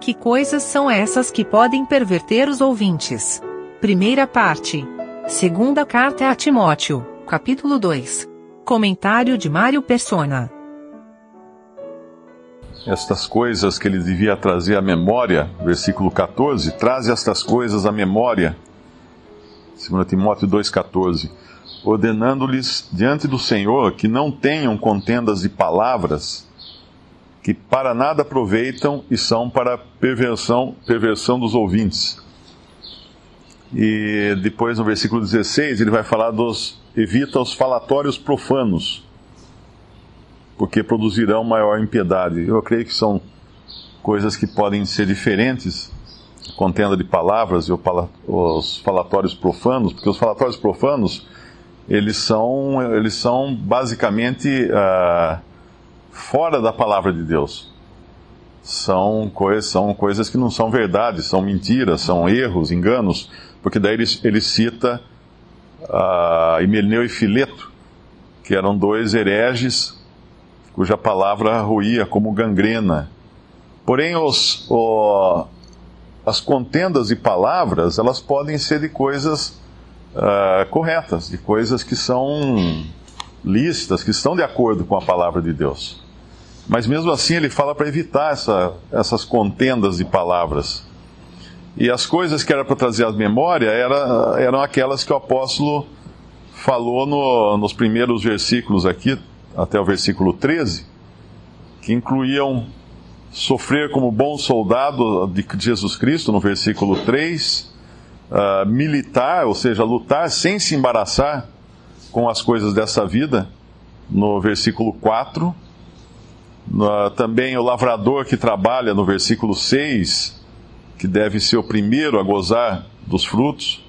Que coisas são essas que podem perverter os ouvintes? Primeira parte. Segunda carta a Timóteo, capítulo 2. Comentário de Mário Persona. Estas coisas que ele devia trazer à memória, versículo 14, traz estas coisas à memória. 2 Timóteo 2,14. Ordenando-lhes diante do Senhor que não tenham contendas de palavras, que para nada aproveitam e são para perversão, perversão dos ouvintes. E depois no versículo 16 ele vai falar dos evita os falatórios profanos, porque produzirão maior impiedade. Eu creio que são coisas que podem ser diferentes, contenda de palavras e os falatórios profanos, porque os falatórios profanos eles são, eles são basicamente uh, fora da palavra de Deus. São coisas, são coisas que não são verdades, são mentiras, são erros, enganos, porque daí ele, ele cita uh, Himeneu e Fileto, que eram dois hereges cuja palavra ruía como gangrena. Porém, os, o, as contendas de palavras, elas podem ser de coisas uh, corretas, de coisas que são lícitas, que estão de acordo com a palavra de Deus. Mas mesmo assim ele fala para evitar essa, essas contendas de palavras. E as coisas que era para trazer à memória era, eram aquelas que o apóstolo falou no, nos primeiros versículos aqui, até o versículo 13, que incluíam sofrer como bom soldado de Jesus Cristo, no versículo 3, uh, ah, militar, ou seja, lutar sem se embaraçar com as coisas dessa vida, no versículo 4 Uh, também o lavrador que trabalha no versículo 6, que deve ser o primeiro a gozar dos frutos.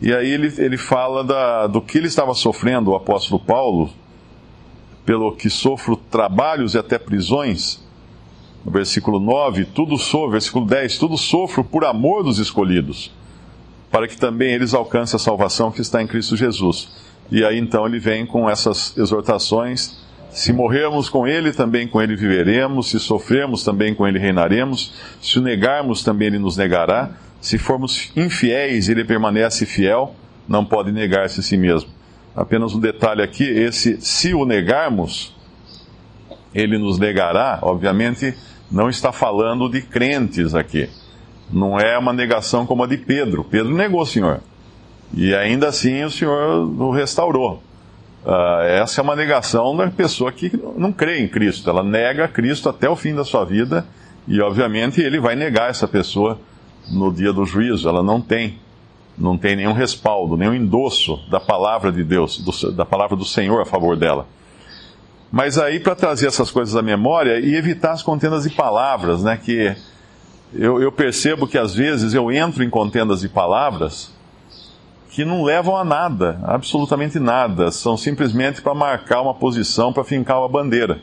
E aí ele, ele fala da, do que ele estava sofrendo, o apóstolo Paulo, pelo que sofro trabalhos e até prisões. No versículo 9, tudo sofro, versículo 10, tudo sofro por amor dos escolhidos, para que também eles alcancem a salvação que está em Cristo Jesus. E aí então ele vem com essas exortações se morrermos com ele, também com ele viveremos. Se sofrermos, também com ele reinaremos. Se o negarmos, também ele nos negará. Se formos infiéis, ele permanece fiel, não pode negar-se a si mesmo. Apenas um detalhe aqui: esse se o negarmos, ele nos negará, obviamente, não está falando de crentes aqui. Não é uma negação como a de Pedro. Pedro negou o Senhor. E ainda assim o Senhor o restaurou. Uh, essa é uma negação da pessoa que não crê em Cristo. Ela nega Cristo até o fim da sua vida e, obviamente, ele vai negar essa pessoa no dia do juízo. Ela não tem, não tem nenhum respaldo, nenhum endosso da palavra de Deus, do, da palavra do Senhor a favor dela. Mas aí, para trazer essas coisas à memória e evitar as contendas de palavras, né? Que eu, eu percebo que às vezes eu entro em contendas de palavras que não levam a nada, absolutamente nada. São simplesmente para marcar uma posição, para fincar uma bandeira.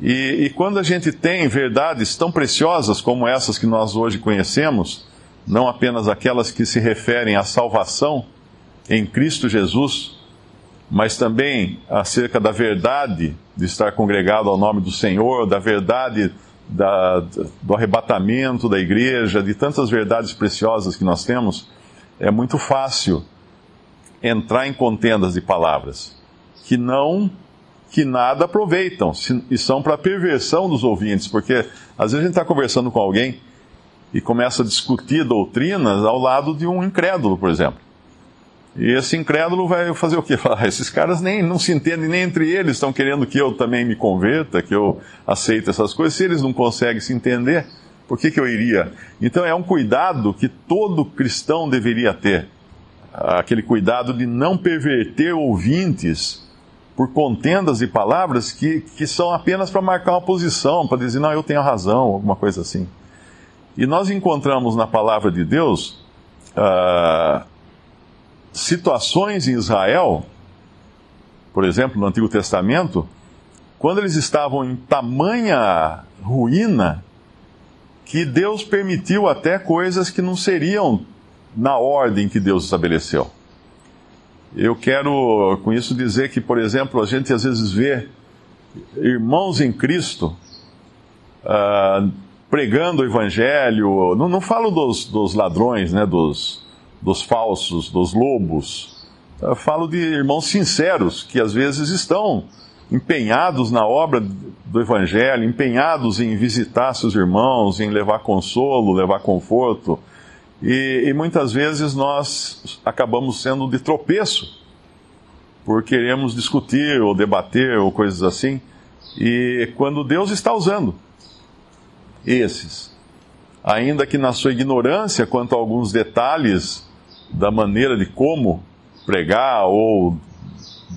E, e, quando a gente tem verdades tão preciosas como essas que nós hoje conhecemos, não apenas aquelas que se referem à salvação em Cristo Jesus, mas também acerca da verdade de estar congregado ao nome do Senhor, da verdade da, do arrebatamento da igreja, de tantas verdades preciosas que nós temos é muito fácil entrar em contendas de palavras que não que nada aproveitam e são para perversão dos ouvintes, porque às vezes a gente está conversando com alguém e começa a discutir doutrinas ao lado de um incrédulo, por exemplo. E esse incrédulo vai fazer o quê? Falar, esses caras nem não se entendem nem entre eles, estão querendo que eu também me converta, que eu aceite essas coisas. Se eles não conseguem se entender, por que, que eu iria? Então é um cuidado que todo cristão deveria ter. Aquele cuidado de não perverter ouvintes por contendas e palavras que, que são apenas para marcar uma posição, para dizer, não, eu tenho razão, alguma coisa assim. E nós encontramos na palavra de Deus uh, situações em Israel, por exemplo, no Antigo Testamento, quando eles estavam em tamanha ruína, que Deus permitiu até coisas que não seriam na ordem que Deus estabeleceu. Eu quero com isso dizer que, por exemplo, a gente às vezes vê irmãos em Cristo uh, pregando o evangelho. Não, não falo dos, dos ladrões, né, dos, dos falsos, dos lobos. Eu falo de irmãos sinceros que às vezes estão empenhados na obra do Evangelho, empenhados em visitar seus irmãos, em levar consolo, levar conforto. E, e, muitas vezes nós acabamos sendo de tropeço por queremos discutir ou debater ou coisas assim. E quando Deus está usando esses, ainda que na sua ignorância quanto a alguns detalhes da maneira de como pregar ou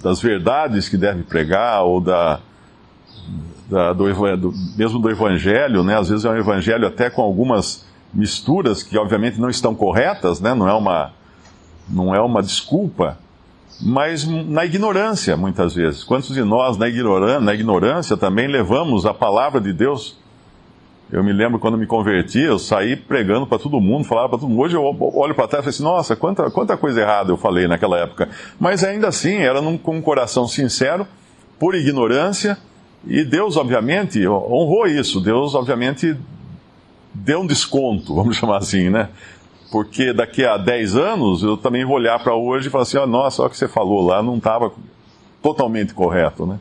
das verdades que deve pregar ou da, da do, do, mesmo do evangelho, né? Às vezes é um evangelho até com algumas misturas que obviamente não estão corretas, né? Não é uma não é uma desculpa, mas na ignorância muitas vezes. Quantos de nós na ignorância, na ignorância também levamos a palavra de Deus eu me lembro quando me converti, eu saí pregando para todo mundo, falava para todo mundo. Hoje eu olho para trás e falo assim: nossa, quanta, quanta coisa errada eu falei naquela época. Mas ainda assim, era num, com um coração sincero, por ignorância, e Deus, obviamente, honrou isso. Deus, obviamente, deu um desconto, vamos chamar assim, né? Porque daqui a 10 anos eu também vou olhar para hoje e falar assim: oh, nossa, olha o que você falou lá, não estava totalmente correto, né?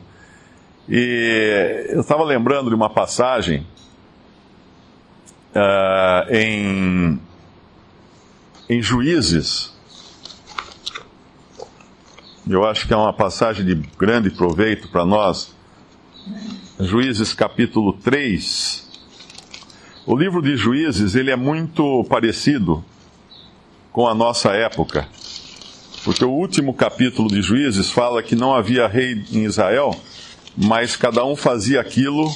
E eu estava lembrando de uma passagem uh, em, em Juízes. Eu acho que é uma passagem de grande proveito para nós. Juízes capítulo 3. O livro de Juízes, ele é muito parecido com a nossa época. Porque o último capítulo de Juízes fala que não havia rei em Israel, mas cada um fazia aquilo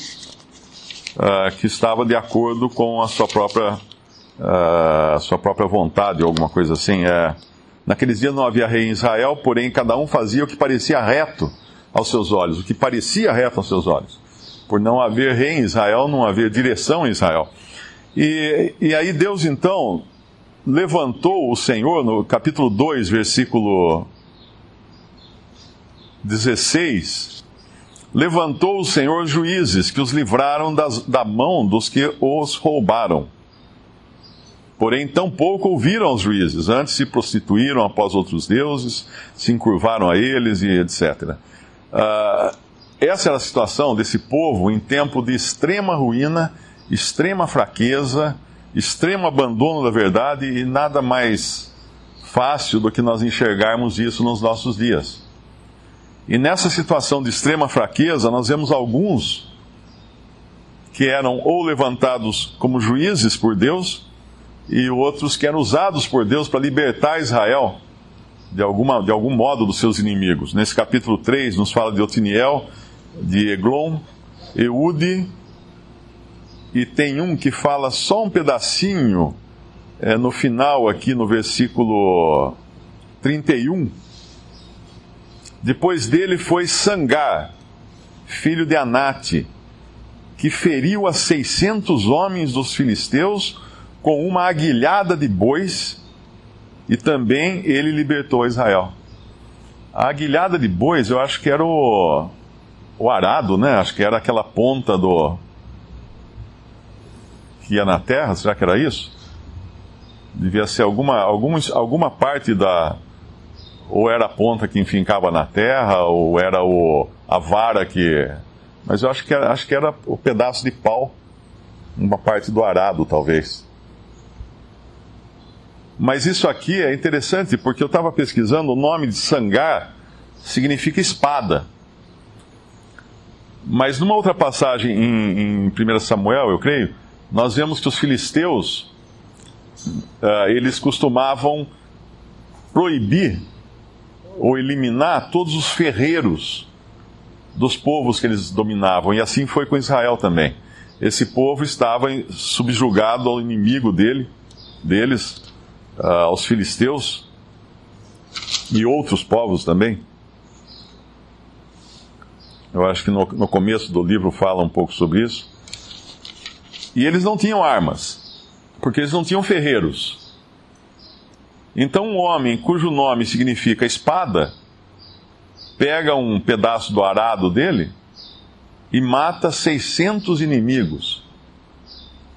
uh, que estava de acordo com a sua própria, uh, sua própria vontade, ou alguma coisa assim. É, naqueles dias não havia rei em Israel, porém cada um fazia o que parecia reto aos seus olhos, o que parecia reto aos seus olhos. Por não haver rei em Israel, não haver direção em Israel. E, e aí Deus então levantou o Senhor, no capítulo 2, versículo 16, levantou o Senhor juízes que os livraram das, da mão dos que os roubaram. Porém, tampouco ouviram os juízes, antes se prostituíram após outros deuses, se encurvaram a eles e etc. Uh, ah, essa era a situação desse povo em tempo de extrema ruína, extrema fraqueza, extremo abandono da verdade e nada mais fácil do que nós enxergarmos isso nos nossos dias. E nessa situação de extrema fraqueza, nós vemos alguns que eram ou levantados como juízes por Deus, e outros que eram usados por Deus para libertar Israel de, alguma, de algum modo dos seus inimigos. Nesse capítulo 3 nos fala de Otiniel, de Eglon, Eude, e tem um que fala só um pedacinho é, no final, aqui no versículo 31 depois dele foi Sangar, filho de Anate, que feriu a seiscentos homens dos filisteus com uma aguilhada de bois, e também ele libertou Israel. A aguilhada de bois, eu acho que era o, o arado, né? Acho que era aquela ponta do. que ia na terra, será que era isso? Devia ser alguma, alguma, alguma parte da, ou era a ponta que enfincava na terra, ou era o, a vara que. Mas eu acho que, era, acho que era o pedaço de pau, uma parte do arado, talvez. Mas isso aqui é interessante porque eu estava pesquisando, o nome de sangar significa espada. Mas numa outra passagem em, em 1 Samuel, eu creio, nós vemos que os filisteus, uh, eles costumavam proibir ou eliminar todos os ferreiros dos povos que eles dominavam. E assim foi com Israel também. Esse povo estava subjugado ao inimigo dele, deles, uh, aos filisteus e outros povos também. Eu acho que no, no começo do livro fala um pouco sobre isso. E eles não tinham armas, porque eles não tinham ferreiros. Então, um homem cujo nome significa espada, pega um pedaço do arado dele e mata 600 inimigos.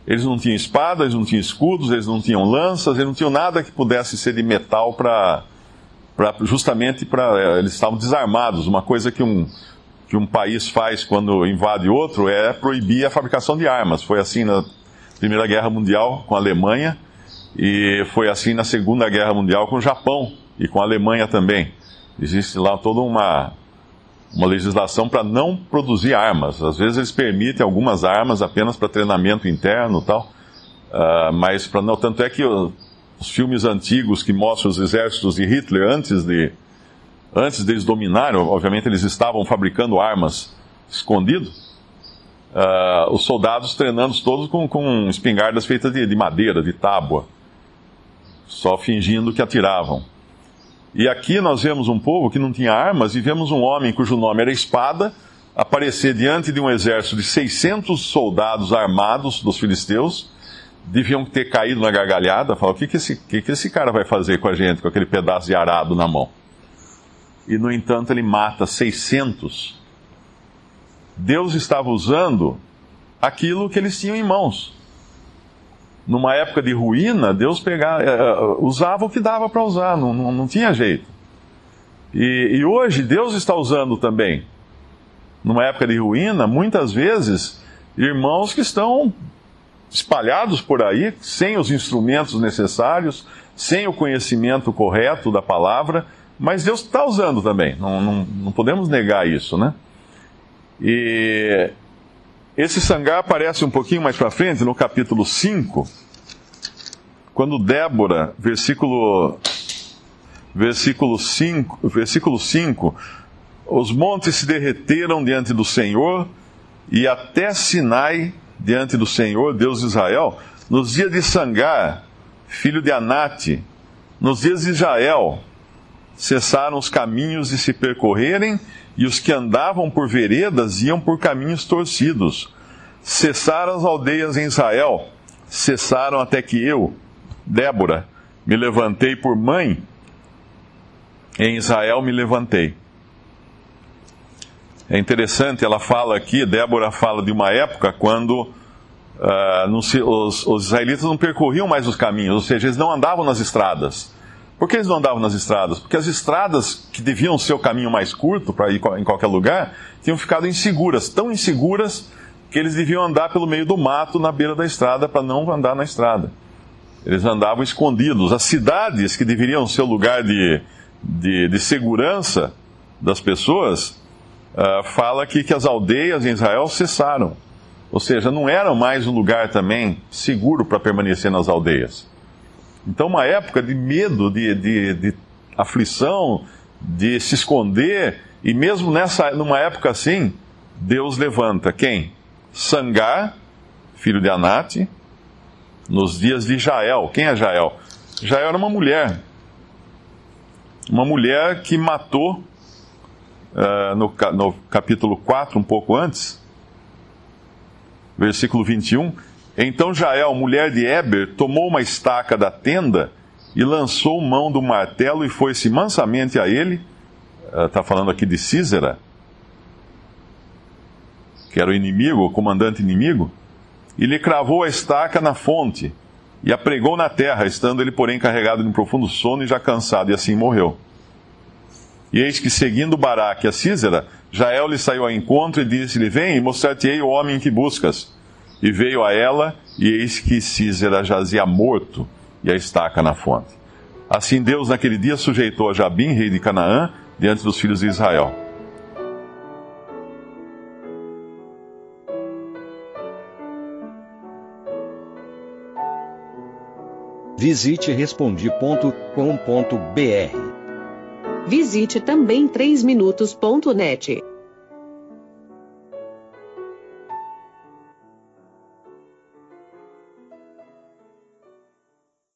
Eles não tinham espadas, eles não tinham escudos, eles não tinham lanças, eles não tinham nada que pudesse ser de metal para justamente para é, eles estavam desarmados. Uma coisa que um que um país faz quando invade outro é proibir a fabricação de armas. Foi assim na Primeira Guerra Mundial com a Alemanha e foi assim na Segunda Guerra Mundial com o Japão e com a Alemanha também. Existe lá toda uma, uma legislação para não produzir armas. Às vezes eles permitem algumas armas apenas para treinamento interno e tal, uh, mas para não. Tanto é que os filmes antigos que mostram os exércitos de Hitler antes de antes deles dominarem, obviamente eles estavam fabricando armas escondido. Uh, os soldados treinando todos com, com espingardas feitas de, de madeira, de tábua, só fingindo que atiravam. E aqui nós vemos um povo que não tinha armas e vemos um homem cujo nome era Espada aparecer diante de um exército de 600 soldados armados dos filisteus. Deviam ter caído na gargalhada, falar: o que, que, esse, que, que esse cara vai fazer com a gente, com aquele pedaço de arado na mão? E no entanto ele mata 600. Deus estava usando aquilo que eles tinham em mãos numa época de ruína, Deus pegava, eh, eh, usava o que dava para usar, não, não, não, tinha jeito. E, e, hoje Deus está usando também, numa época de ruína, muitas vezes, irmãos que estão espalhados por aí, sem os instrumentos necessários, sem o conhecimento correto da palavra, mas Deus está usando também, não, não, não podemos negar isso, né? E esse sangar aparece um pouquinho mais para frente, no capítulo 5, quando Débora, versículo, versículo, 5, versículo 5, os montes se derreteram diante do Senhor e até Sinai diante do Senhor, Deus de Israel, nos dias de Sangar, filho de Anate, nos dias de Israel, cessaram os caminhos de se percorrerem e os que andavam por veredas iam por caminhos torcidos. Cessaram as aldeias em Israel, cessaram até que eu, Débora, me levantei por mãe, em Israel me levantei. É interessante, ela fala aqui, Débora fala de uma época quando uh, se, os, os israelitas não percorriam mais os caminhos, ou seja, eles não andavam nas estradas. Por que eles não andavam nas estradas? Porque as estradas que deviam ser o caminho mais curto para ir em qualquer lugar tinham ficado inseguras, tão inseguras que eles deviam andar pelo meio do mato na beira da estrada para não andar na estrada. Eles andavam escondidos. As cidades que deveriam ser o lugar de, de, de segurança das pessoas, uh, fala aqui que as aldeias em Israel cessaram. Ou seja, não era mais um lugar também seguro para permanecer nas aldeias. Então, uma época de medo, de, de, de aflição, de se esconder, e mesmo nessa, numa época assim, Deus levanta quem? Sangar, filho de Anate, nos dias de Jael. Quem é Jael? Jael era uma mulher. Uma mulher que matou, uh, no, no capítulo 4, um pouco antes, versículo 21 então Jael, mulher de Eber, tomou uma estaca da tenda e lançou mão do martelo e foi-se mansamente a ele. Está uh, falando aqui de Císera, que era o inimigo, o comandante inimigo, e lhe cravou a estaca na fonte e a pregou na terra, estando ele, porém, carregado de um profundo sono e já cansado, e assim morreu. E eis que, seguindo Baraque a Císera, Jael lhe saiu ao encontro e disse-lhe: Vem e mostrar-te-ei o homem que buscas. E veio a ela, e eis que Císera jazia morto, e a estaca na fonte. Assim Deus naquele dia sujeitou a Jabim, rei de Canaã, diante dos filhos de Israel. Visite respondi.com.br. Visite também 3minutos.net.